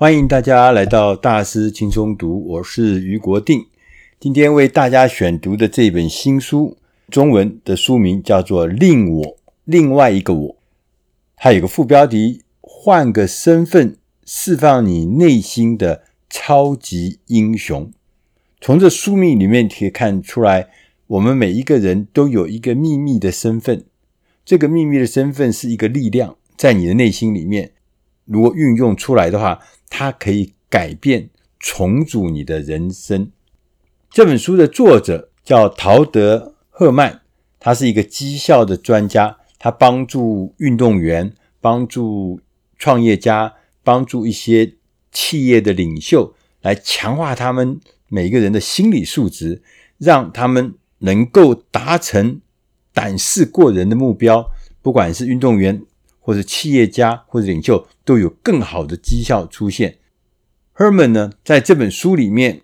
欢迎大家来到大师轻松读，我是俞国定。今天为大家选读的这本新书，中文的书名叫做《另我》，另外一个我。它有个副标题：换个身份，释放你内心的超级英雄。从这书名里面可以看出来，我们每一个人都有一个秘密的身份。这个秘密的身份是一个力量，在你的内心里面。如果运用出来的话，它可以改变、重组你的人生。这本书的作者叫陶德·赫曼，他是一个绩效的专家，他帮助运动员、帮助创业家、帮助一些企业的领袖，来强化他们每个人的心理素质，让他们能够达成胆识过人的目标，不管是运动员。或者企业家或者领袖都有更好的绩效出现。Herman 呢，在这本书里面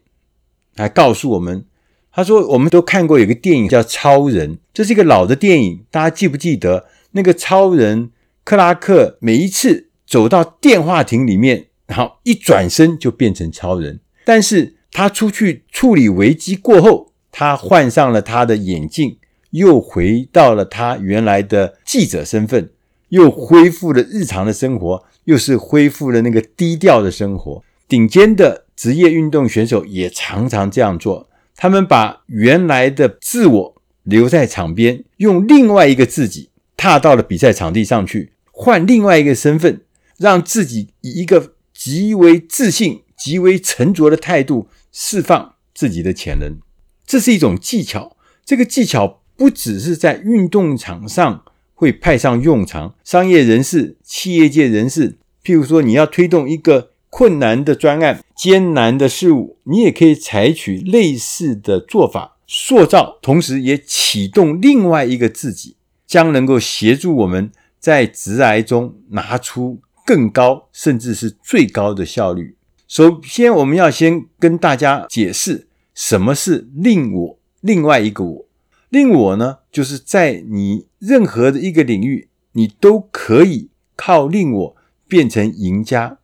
还告诉我们，他说我们都看过有个电影叫《超人》，这是一个老的电影，大家记不记得那个超人克拉克每一次走到电话亭里面，然后一转身就变成超人，但是他出去处理危机过后，他换上了他的眼镜，又回到了他原来的记者身份。又恢复了日常的生活，又是恢复了那个低调的生活。顶尖的职业运动选手也常常这样做，他们把原来的自我留在场边，用另外一个自己踏到了比赛场地上去，换另外一个身份，让自己以一个极为自信、极为沉着的态度释放自己的潜能。这是一种技巧，这个技巧不只是在运动场上。会派上用场。商业人士、企业界人士，譬如说，你要推动一个困难的专案、艰难的事物，你也可以采取类似的做法，塑造，同时也启动另外一个自己，将能够协助我们在直癌中拿出更高，甚至是最高的效率。首先，我们要先跟大家解释什么是另我，另外一个我。令我呢，就是在你任何的一个领域，你都可以靠令我变成赢家。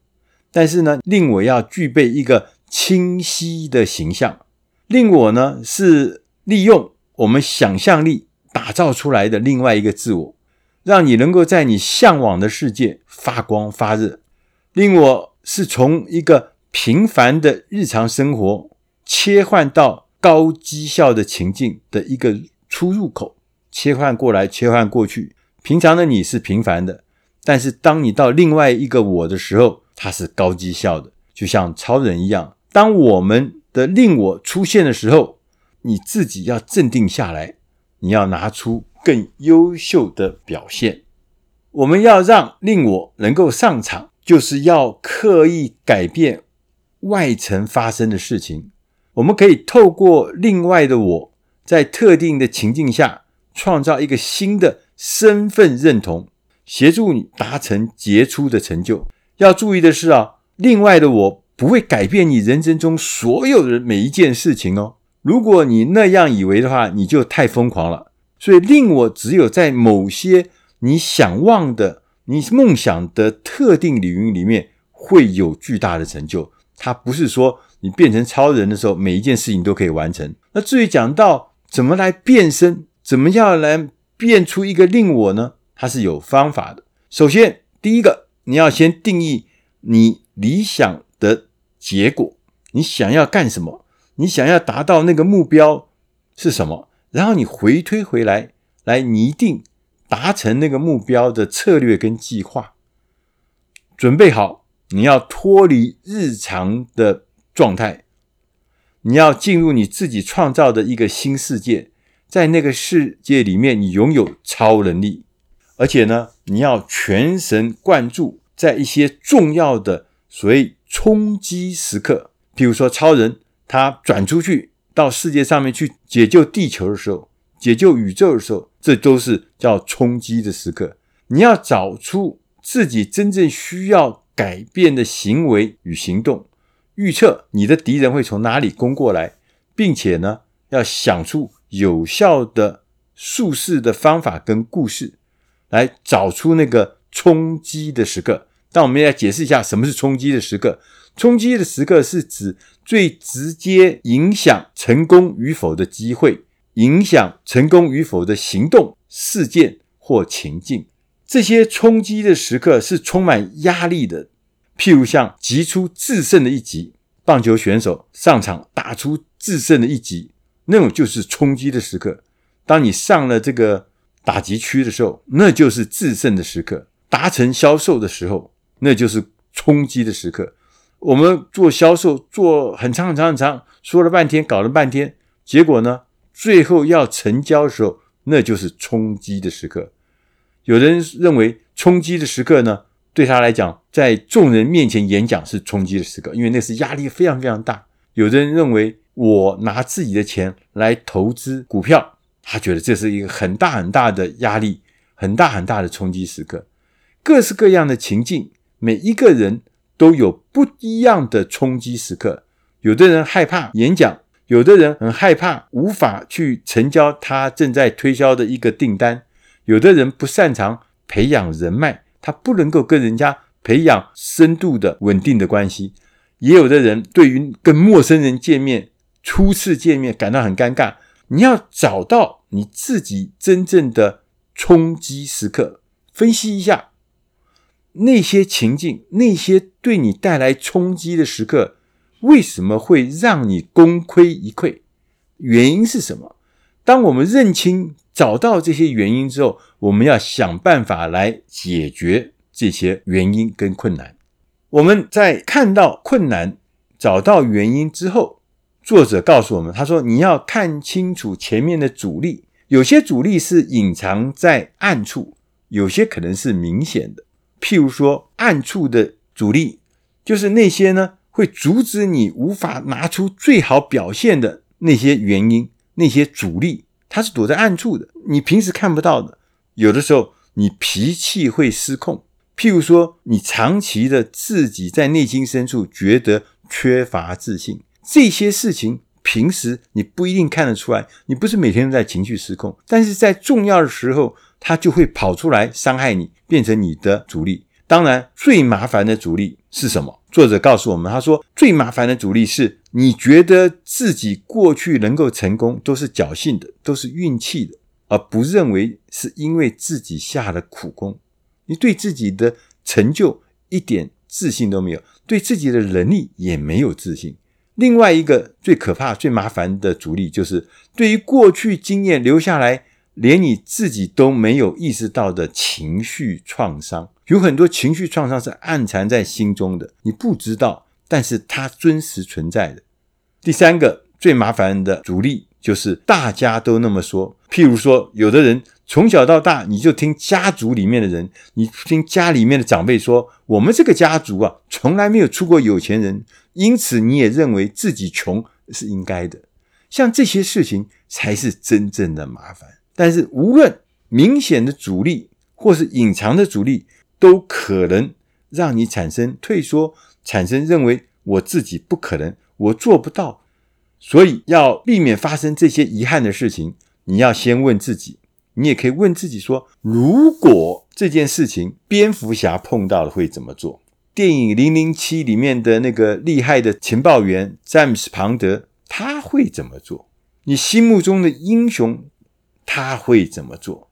但是呢，令我要具备一个清晰的形象。令我呢，是利用我们想象力打造出来的另外一个自我，让你能够在你向往的世界发光发热。令我是从一个平凡的日常生活切换到高绩效的情境的一个。出入口切换过来，切换过去。平常的你是平凡的，但是当你到另外一个我的时候，它是高绩效的，就像超人一样。当我们的令我出现的时候，你自己要镇定下来，你要拿出更优秀的表现。我们要让令我能够上场，就是要刻意改变外层发生的事情。我们可以透过另外的我。在特定的情境下，创造一个新的身份认同，协助你达成杰出的成就。要注意的是啊，另外的我不会改变你人生中所有的每一件事情哦。如果你那样以为的话，你就太疯狂了。所以，令我只有在某些你想望的、你梦想的特定领域里面会有巨大的成就。它不是说你变成超人的时候，每一件事情都可以完成。那至于讲到，怎么来变身？怎么样来变出一个令我呢？它是有方法的。首先，第一个，你要先定义你理想的结果，你想要干什么？你想要达到那个目标是什么？然后你回推回来，来拟定达成那个目标的策略跟计划。准备好，你要脱离日常的状态。你要进入你自己创造的一个新世界，在那个世界里面，你拥有超能力，而且呢，你要全神贯注在一些重要的所谓冲击时刻，譬如说超人他转出去到世界上面去解救地球的时候，解救宇宙的时候，这都是叫冲击的时刻。你要找出自己真正需要改变的行为与行动。预测你的敌人会从哪里攻过来，并且呢，要想出有效的术式的方法跟故事，来找出那个冲击的时刻，但我们来解释一下什么是冲击的时刻。冲击的时刻是指最直接影响成功与否的机会，影响成功与否的行动、事件或情境。这些冲击的时刻是充满压力的，譬如像击出制胜的一击，棒球选手上场打出制胜的一击，那种就是冲击的时刻。当你上了这个打击区的时候，那就是制胜的时刻；达成销售的时候，那就是冲击的时刻。我们做销售做很长很长很长，说了半天，搞了半天，结果呢，最后要成交的时候，那就是冲击的时刻。有人认为冲击的时刻呢，对他来讲，在众人面前演讲是冲击的时刻，因为那是压力非常非常大。有的人认为，我拿自己的钱来投资股票。他觉得这是一个很大很大的压力，很大很大的冲击时刻。各式各样的情境，每一个人都有不一样的冲击时刻。有的人害怕演讲，有的人很害怕无法去成交他正在推销的一个订单，有的人不擅长培养人脉，他不能够跟人家培养深度的稳定的关系。也有的人对于跟陌生人见面，初次见面感到很尴尬。你要找到你自己真正的冲击时刻，分析一下那些情境，那些对你带来冲击的时刻，为什么会让你功亏一篑？原因是什么？当我们认清、找到这些原因之后，我们要想办法来解决这些原因跟困难。我们在看到困难、找到原因之后，作者告诉我们，他说：“你要看清楚前面的阻力，有些阻力是隐藏在暗处，有些可能是明显的。譬如说，暗处的阻力就是那些呢，会阻止你无法拿出最好表现的那些原因，那些阻力，它是躲在暗处的，你平时看不到的。有的时候，你脾气会失控，譬如说，你长期的自己在内心深处觉得缺乏自信。”这些事情平时你不一定看得出来，你不是每天都在情绪失控，但是在重要的时候，它就会跑出来伤害你，变成你的阻力。当然，最麻烦的阻力是什么？作者告诉我们，他说最麻烦的阻力是你觉得自己过去能够成功都是侥幸的，都是运气的，而不认为是因为自己下了苦功。你对自己的成就一点自信都没有，对自己的能力也没有自信。另外一个最可怕、最麻烦的阻力，就是对于过去经验留下来，连你自己都没有意识到的情绪创伤。有很多情绪创伤是暗藏在心中的，你不知道，但是它真实存在的。第三个最麻烦的阻力，就是大家都那么说。譬如说，有的人从小到大，你就听家族里面的人，你听家里面的长辈说，我们这个家族啊，从来没有出过有钱人。因此，你也认为自己穷是应该的，像这些事情才是真正的麻烦。但是，无论明显的阻力或是隐藏的阻力，都可能让你产生退缩，产生认为我自己不可能，我做不到。所以，要避免发生这些遗憾的事情，你要先问自己，你也可以问自己说：如果这件事情蝙蝠侠碰到了，会怎么做？电影《零零七》里面的那个厉害的情报员詹姆斯·庞德，他会怎么做？你心目中的英雄，他会怎么做？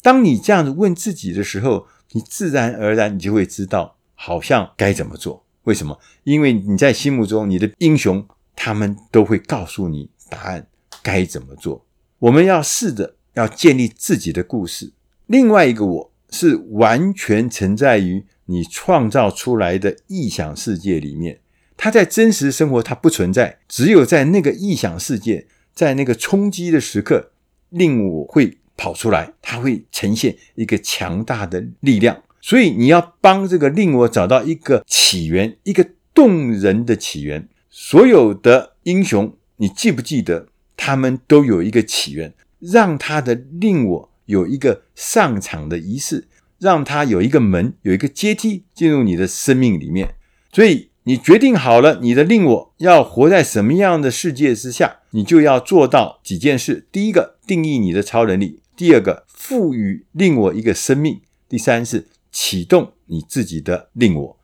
当你这样子问自己的时候，你自然而然你就会知道，好像该怎么做。为什么？因为你在心目中你的英雄，他们都会告诉你答案该怎么做。我们要试着要建立自己的故事。另外一个我是完全存在于。你创造出来的臆想世界里面，它在真实生活它不存在，只有在那个臆想世界，在那个冲击的时刻，令我会跑出来，它会呈现一个强大的力量。所以你要帮这个令我找到一个起源，一个动人的起源。所有的英雄，你记不记得，他们都有一个起源，让他的令我有一个上场的仪式。让他有一个门，有一个阶梯进入你的生命里面。所以你决定好了，你的令我要活在什么样的世界之下，你就要做到几件事：第一个，定义你的超能力；第二个，赋予令我一个生命；第三是启动你自己的令我。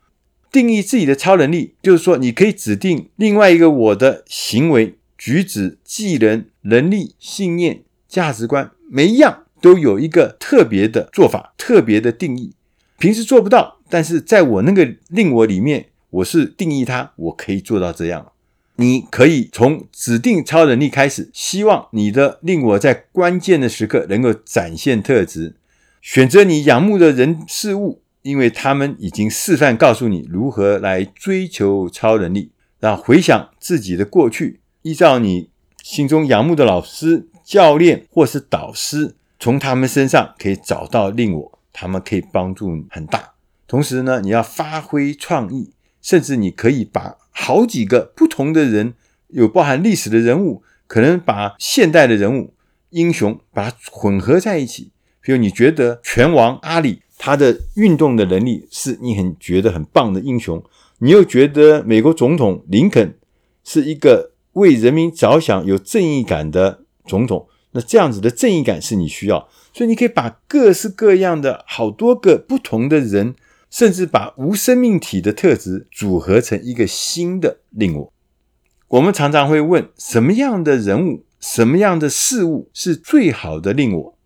定义自己的超能力，就是说你可以指定另外一个我的行为、举止、技能、能力、信念、价值观，每一样都有一个特别的做法、特别的定义。平时做不到，但是在我那个令我里面，我是定义它，我可以做到这样。你可以从指定超能力开始，希望你的令我在关键的时刻能够展现特质，选择你仰慕的人事物，因为他们已经示范告诉你如何来追求超能力。然后回想自己的过去，依照你心中仰慕的老师、教练或是导师，从他们身上可以找到令我，他们可以帮助很大。同时呢，你要发挥创意，甚至你可以把。好几个不同的人，有包含历史的人物，可能把现代的人物、英雄把它混合在一起。比如你觉得拳王阿里他的运动的能力是你很觉得很棒的英雄，你又觉得美国总统林肯是一个为人民着想、有正义感的种种，那这样子的正义感是你需要，所以你可以把各式各样的好多个不同的人。甚至把无生命体的特质组合成一个新的令我。我们常常会问：什么样的人物、什么样的事物是最好的令我？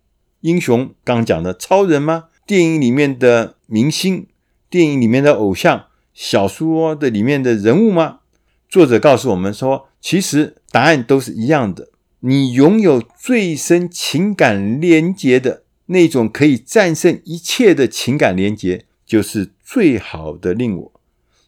英雄刚讲的超人吗？电影里面的明星、电影里面的偶像、小说的里面的人物吗？作者告诉我们说，其实答案都是一样的。你拥有最深情感连结的那种可以战胜一切的情感连结。就是最好的令我，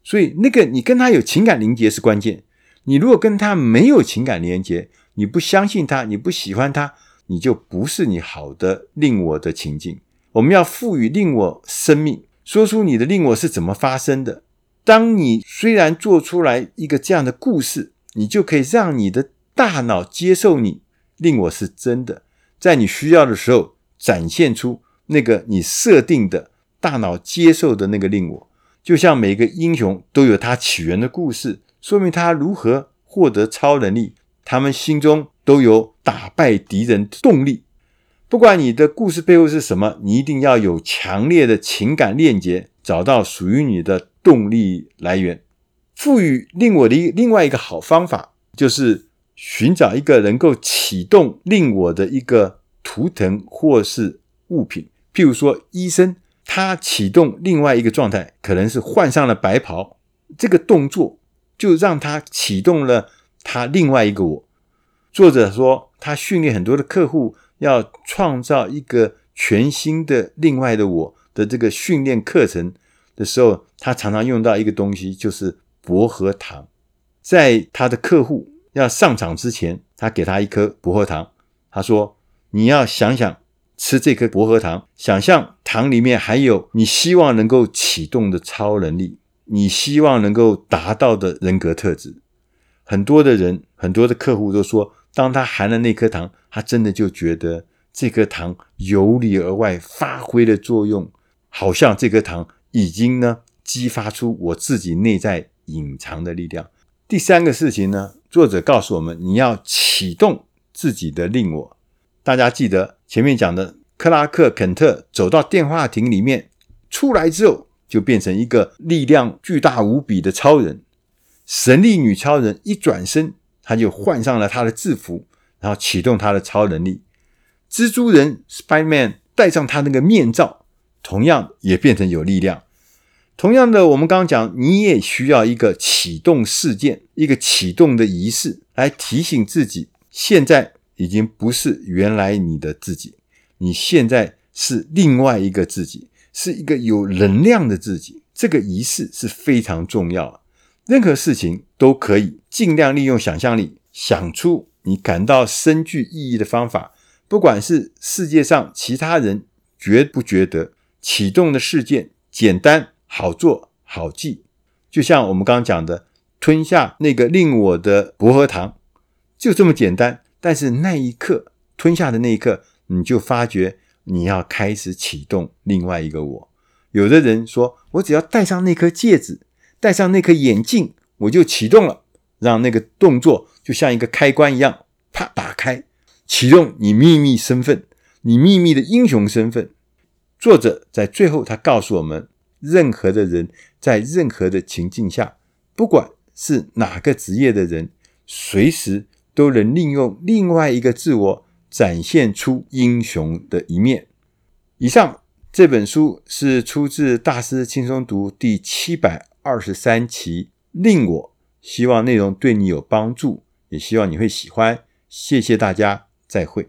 所以那个你跟他有情感连结是关键。你如果跟他没有情感连结，你不相信他，你不喜欢他，你就不是你好的令我的情境。我们要赋予令我生命，说出你的令我是怎么发生的。当你虽然做出来一个这样的故事，你就可以让你的大脑接受你令我是真的，在你需要的时候展现出那个你设定的。大脑接受的那个令我，就像每个英雄都有他起源的故事，说明他如何获得超能力。他们心中都有打败敌人的动力。不管你的故事背后是什么，你一定要有强烈的情感链接，找到属于你的动力来源。赋予令我的另外一个好方法，就是寻找一个能够启动令我的一个图腾或是物品，譬如说医生。他启动另外一个状态，可能是换上了白袍，这个动作就让他启动了他另外一个我。作者说，他训练很多的客户，要创造一个全新的另外的我的这个训练课程的时候，他常常用到一个东西，就是薄荷糖。在他的客户要上场之前，他给他一颗薄荷糖，他说：“你要想想。”吃这颗薄荷糖，想象糖里面还有你希望能够启动的超能力，你希望能够达到的人格特质。很多的人，很多的客户都说，当他含了那颗糖，他真的就觉得这颗糖由里而外发挥了作用，好像这颗糖已经呢激发出我自己内在隐藏的力量。第三个事情呢，作者告诉我们，你要启动自己的令我。大家记得前面讲的，克拉克·肯特走到电话亭里面，出来之后就变成一个力量巨大无比的超人。神力女超人一转身，他就换上了他的制服，然后启动他的超能力。蜘蛛人 Spider-Man 戴上他那个面罩，同样也变成有力量。同样的，我们刚刚讲，你也需要一个启动事件，一个启动的仪式，来提醒自己现在。已经不是原来你的自己，你现在是另外一个自己，是一个有能量的自己。这个仪式是非常重要，任何事情都可以尽量利用想象力，想出你感到深具意义的方法。不管是世界上其他人觉不觉得启动的事件简单、好做、好记，就像我们刚刚讲的，吞下那个令我的薄荷糖，就这么简单。但是那一刻吞下的那一刻，你就发觉你要开始启动另外一个我。有的人说，我只要戴上那颗戒指，戴上那颗眼镜，我就启动了，让那个动作就像一个开关一样，啪打开，启动你秘密身份，你秘密的英雄身份。作者在最后，他告诉我们：任何的人，在任何的情境下，不管是哪个职业的人，随时都能利用另外一个自我，展现出英雄的一面。以上这本书是出自《大师轻松读》第七百二十三期，令我希望内容对你有帮助，也希望你会喜欢。谢谢大家，再会。